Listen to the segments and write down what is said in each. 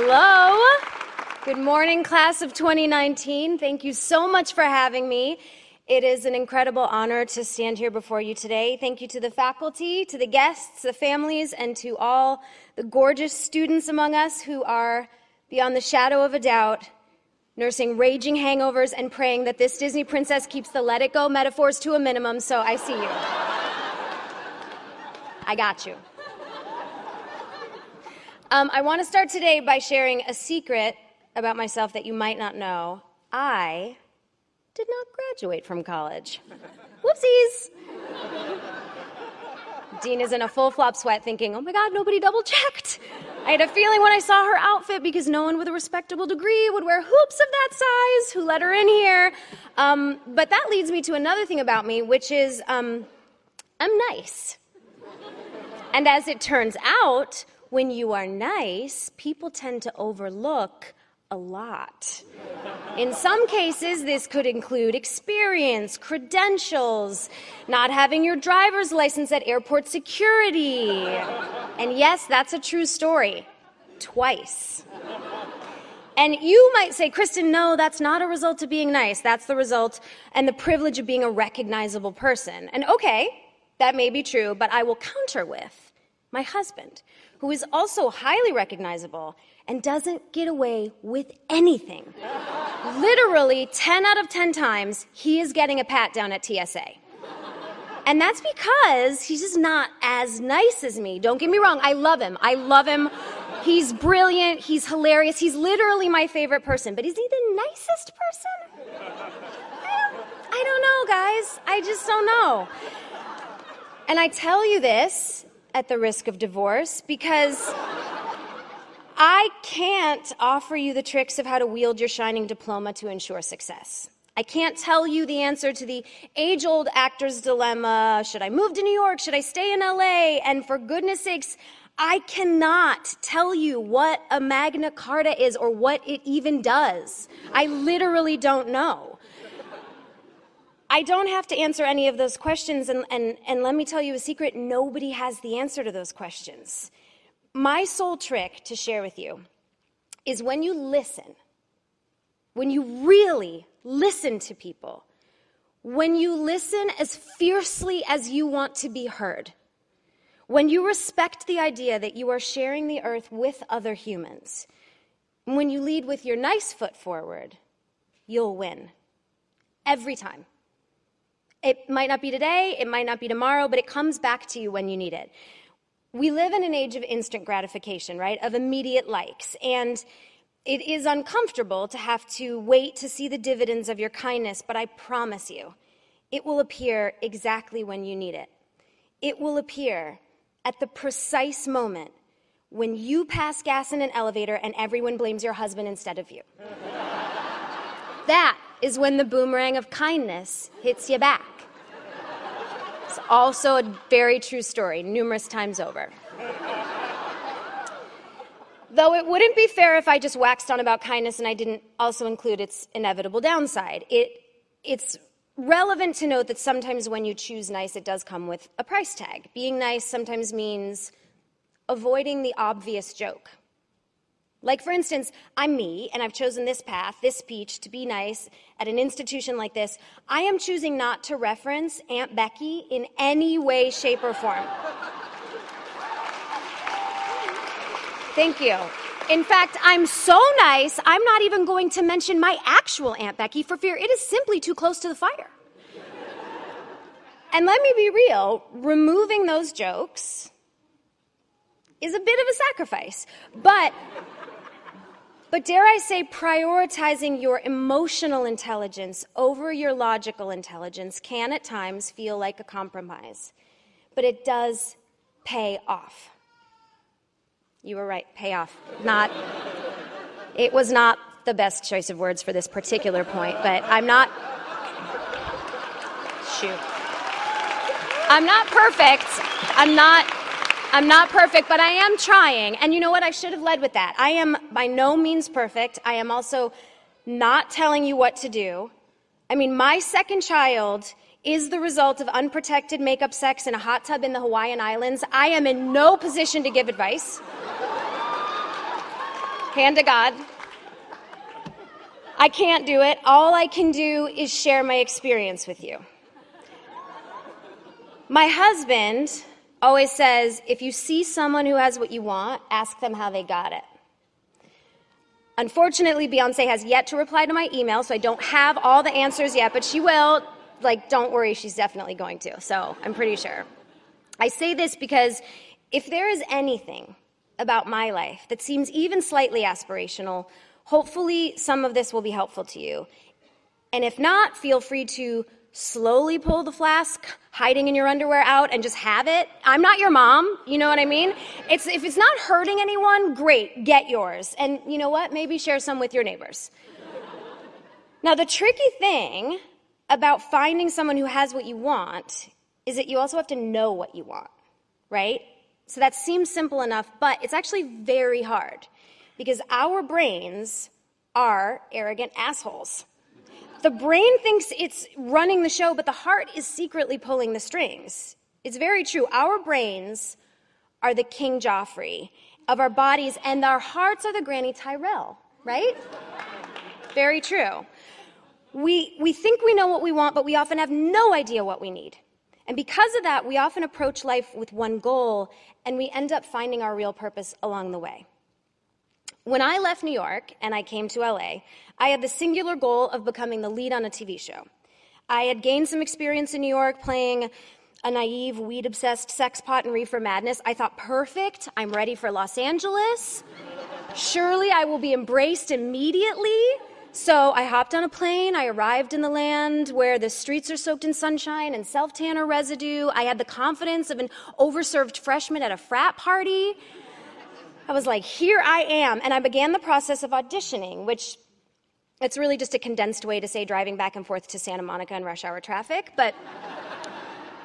Hello. Good morning, class of 2019. Thank you so much for having me. It is an incredible honor to stand here before you today. Thank you to the faculty, to the guests, the families, and to all the gorgeous students among us who are, beyond the shadow of a doubt, nursing raging hangovers and praying that this Disney princess keeps the let it go metaphors to a minimum. So I see you. I got you. Um, I want to start today by sharing a secret about myself that you might not know. I did not graduate from college. Whoopsies! Dean is in a full flop sweat thinking, oh my God, nobody double checked. I had a feeling when I saw her outfit because no one with a respectable degree would wear hoops of that size. Who let her in here? Um, but that leads me to another thing about me, which is um, I'm nice. And as it turns out, when you are nice, people tend to overlook a lot. In some cases, this could include experience, credentials, not having your driver's license at airport security. And yes, that's a true story. Twice. And you might say, Kristen, no, that's not a result of being nice. That's the result and the privilege of being a recognizable person. And okay, that may be true, but I will counter with my husband, who is also highly recognizable and doesn't get away with anything. Literally, 10 out of 10 times, he is getting a pat down at TSA. And that's because he's just not as nice as me. Don't get me wrong, I love him. I love him. He's brilliant, he's hilarious, he's literally my favorite person. But is he the nicest person? I don't, I don't know, guys. I just don't know. And I tell you this at the risk of divorce because I can't offer you the tricks of how to wield your shining diploma to ensure success. I can't tell you the answer to the age old actor's dilemma should I move to New York? Should I stay in LA? And for goodness sakes, I cannot tell you what a Magna Carta is or what it even does. I literally don't know. I don't have to answer any of those questions, and, and, and let me tell you a secret nobody has the answer to those questions. My sole trick to share with you is when you listen, when you really listen to people, when you listen as fiercely as you want to be heard, when you respect the idea that you are sharing the earth with other humans, when you lead with your nice foot forward, you'll win. Every time. It might not be today, it might not be tomorrow, but it comes back to you when you need it we live in an age of instant gratification, right? Of immediate likes. And it is uncomfortable to have to wait to see the dividends of your kindness, but I promise you, it will appear exactly when you need it. It will appear at the precise moment when you pass gas in an elevator and everyone blames your husband instead of you. that is when the boomerang of kindness hits you back It's also a very true story, numerous times over. Though it wouldn't be fair if I just waxed on about kindness and I didn't also include its inevitable downside. It, it's relevant to note that sometimes when you choose nice, it does come with a price tag. Being nice sometimes means avoiding the obvious joke. Like, for instance, I'm me, and I've chosen this path, this speech, to be nice at an institution like this. I am choosing not to reference Aunt Becky in any way, shape, or form. Thank you. In fact, I'm so nice, I'm not even going to mention my actual Aunt Becky for fear it is simply too close to the fire. and let me be real removing those jokes is a bit of a sacrifice. But but dare I say, prioritizing your emotional intelligence over your logical intelligence can at times feel like a compromise, but it does pay off. You were right, pay off. Not, it was not the best choice of words for this particular point, but I'm not, shoot. I'm not perfect. I'm not I'm not perfect, but I am trying. And you know what? I should have led with that. I am by no means perfect. I am also not telling you what to do. I mean, my second child is the result of unprotected makeup sex in a hot tub in the Hawaiian Islands. I am in no position to give advice. hand to God. I can't do it. All I can do is share my experience with you. My husband always says if you see someone who has what you want, ask them how they got it. Unfortunately, Beyonce has yet to reply to my email, so I don't have all the answers yet, but she will. Like, don't worry, she's definitely going to, so I'm pretty sure. I say this because if there is anything about my life that seems even slightly aspirational, hopefully some of this will be helpful to you. And if not, feel free to slowly pull the flask hiding in your underwear out and just have it. I'm not your mom, you know what I mean? It's, if it's not hurting anyone, great, get yours. And you know what? Maybe share some with your neighbors. now, the tricky thing about finding someone who has what you want is that you also have to know what you want, right? So that seems simple enough, but it's actually very hard because our brains are arrogant assholes. The brain thinks it's running the show, but the heart is secretly pulling the strings. It's very true. Our brains are the King Joffrey of our bodies, and our hearts are the Granny Tyrell, right? very true. We, we think we know what we want, but we often have no idea what we need. And because of that, we often approach life with one goal, and we end up finding our real purpose along the way. When I left New York and I came to LA, I had the singular goal of becoming the lead on a TV show. I had gained some experience in New York playing a naive, weed obsessed sex pot and reefer madness. I thought, perfect, I'm ready for Los Angeles. Surely I will be embraced immediately. So I hopped on a plane. I arrived in the land where the streets are soaked in sunshine and self tanner residue. I had the confidence of an overserved freshman at a frat party. I was like, here I am. And I began the process of auditioning, which it's really just a condensed way to say driving back and forth to Santa Monica in rush hour traffic. But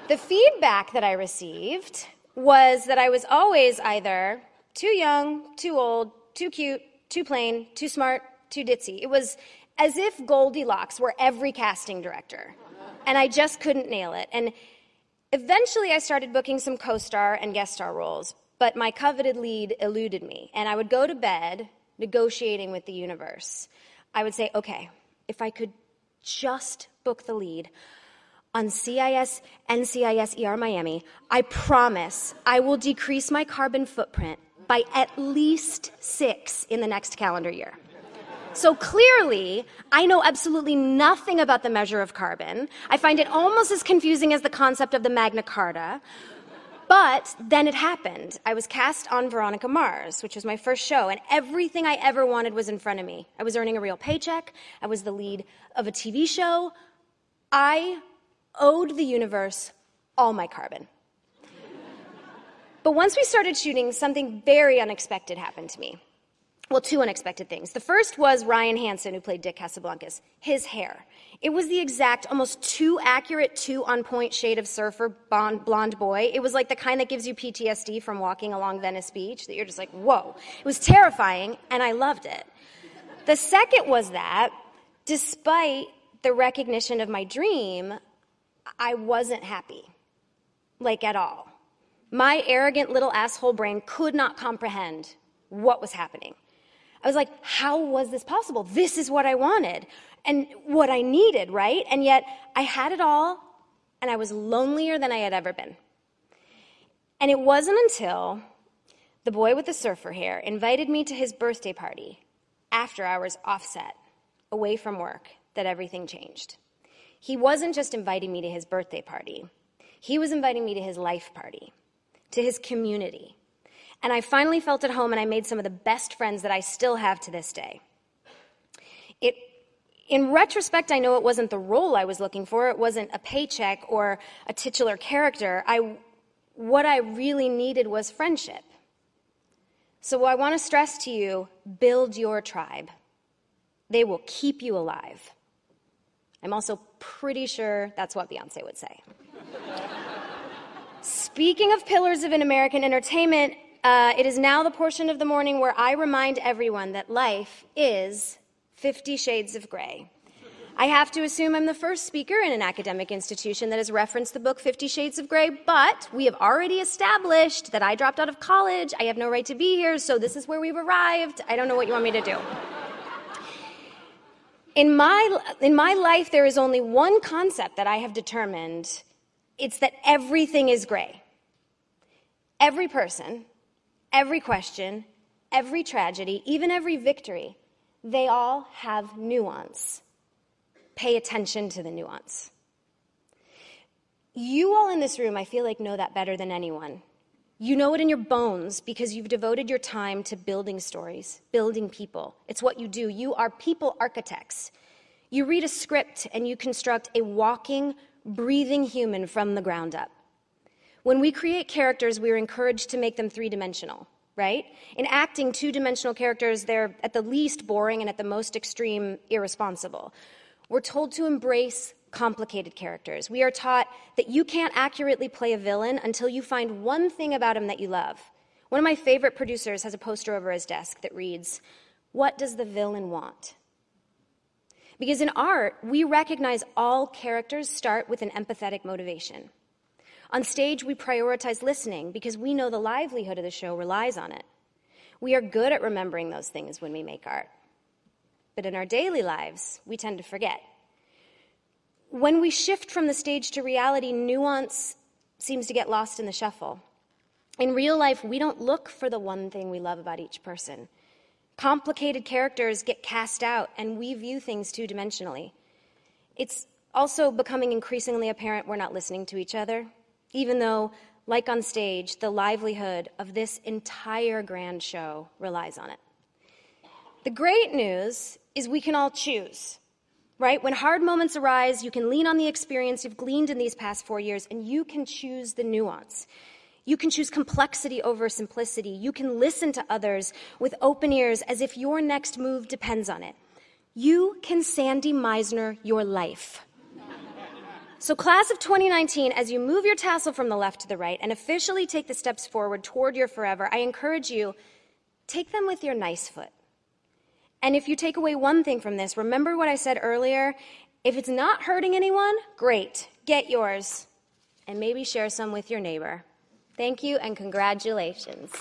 the feedback that I received was that I was always either too young, too old, too cute, too plain, too smart, too ditzy. It was as if Goldilocks were every casting director. And I just couldn't nail it. And eventually I started booking some co star and guest star roles but my coveted lead eluded me. And I would go to bed negotiating with the universe. I would say, okay, if I could just book the lead on CSI NCIS ER Miami, I promise I will decrease my carbon footprint by at least six in the next calendar year. So clearly, I know absolutely nothing about the measure of carbon. I find it almost as confusing as the concept of the Magna Carta. But then it happened. I was cast on Veronica Mars, which was my first show, and everything I ever wanted was in front of me. I was earning a real paycheck, I was the lead of a TV show. I owed the universe all my carbon. but once we started shooting, something very unexpected happened to me well, two unexpected things. The first was Ryan Hansen, who played Dick Casablancas. His hair. It was the exact, almost too accurate, too on point shade of surfer blonde, blonde boy. It was like the kind that gives you PTSD from walking along Venice Beach, that you're just like, whoa. It was terrifying, and I loved it. The second was that, despite the recognition of my dream, I wasn't happy. Like at all. My arrogant little asshole brain could not comprehend what was happening. I was like, how was this possible? This is what I wanted and what I needed, right? And yet I had it all and I was lonelier than I had ever been. And it wasn't until the boy with the surfer hair invited me to his birthday party after hours offset, away from work, that everything changed. He wasn't just inviting me to his birthday party, he was inviting me to his life party, to his community, and I finally felt at home and I made some of the best friends that I still have to this day. It, in retrospect, I know it wasn't the role I was looking for, it wasn't a paycheck or a titular character. I, what I really needed was friendship. So I want to stress to you build your tribe. They will keep you alive. I'm also pretty sure that's what Beyonce would say. Speaking of pillars of an American entertainment, uh, it is now the portion of the morning where I remind everyone that life is 50 shades of gray. I have to assume I'm the first speaker in an academic institution that has referenced the book Fifty Shades of Grey, but we have already established that I dropped out of college. I have no right to be here, so this is where we've arrived. I don't know what you want me to do. In my, in my life, there is only one concept that I have determined it's that everything is gray. Every person, every question, every tragedy, even every victory, they all have nuance. Pay attention to the nuance. You all in this room, I feel like, know that better than anyone. You know it in your bones because you've devoted your time to building stories, building people. It's what you do. You are people architects. You read a script and you construct a walking, breathing human from the ground up. When we create characters, we are encouraged to make them three dimensional, right? In acting, two dimensional characters, they're at the least boring and at the most extreme irresponsible. We're told to embrace complicated characters. We are taught that you can't accurately play a villain until you find one thing about him that you love. One of my favorite producers has a poster over his desk that reads, What does the villain want? Because in art, we recognize all characters start with an empathetic motivation. On stage, we prioritize listening because we know the livelihood of the show relies on it. We are good at remembering those things when we make art. But in our daily lives, we tend to forget. When we shift from the stage to reality, nuance seems to get lost in the shuffle. In real life, we don't look for the one thing we love about each person. Complicated characters get cast out, and we view things two dimensionally. It's also becoming increasingly apparent we're not listening to each other even though, like on stage, the livelihood of this entire grand show relies on it. The great news is we can all choose, right? When hard moments arise, you can lean on the experience you've gleaned in these past four years and you can choose the nuance. You can choose complexity over simplicity. You can listen to others with open ears as if your next move depends on it. You can Sandy Meisner your life. So, class of 2019, as you move your tassel from the left to the right and officially take the steps forward toward your forever, I encourage you take them with your nice foot. And if you take away one thing from this, remember what I said earlier. If it's not hurting anyone, great, get yours. And maybe share some with your neighbor. Thank you and congratulations.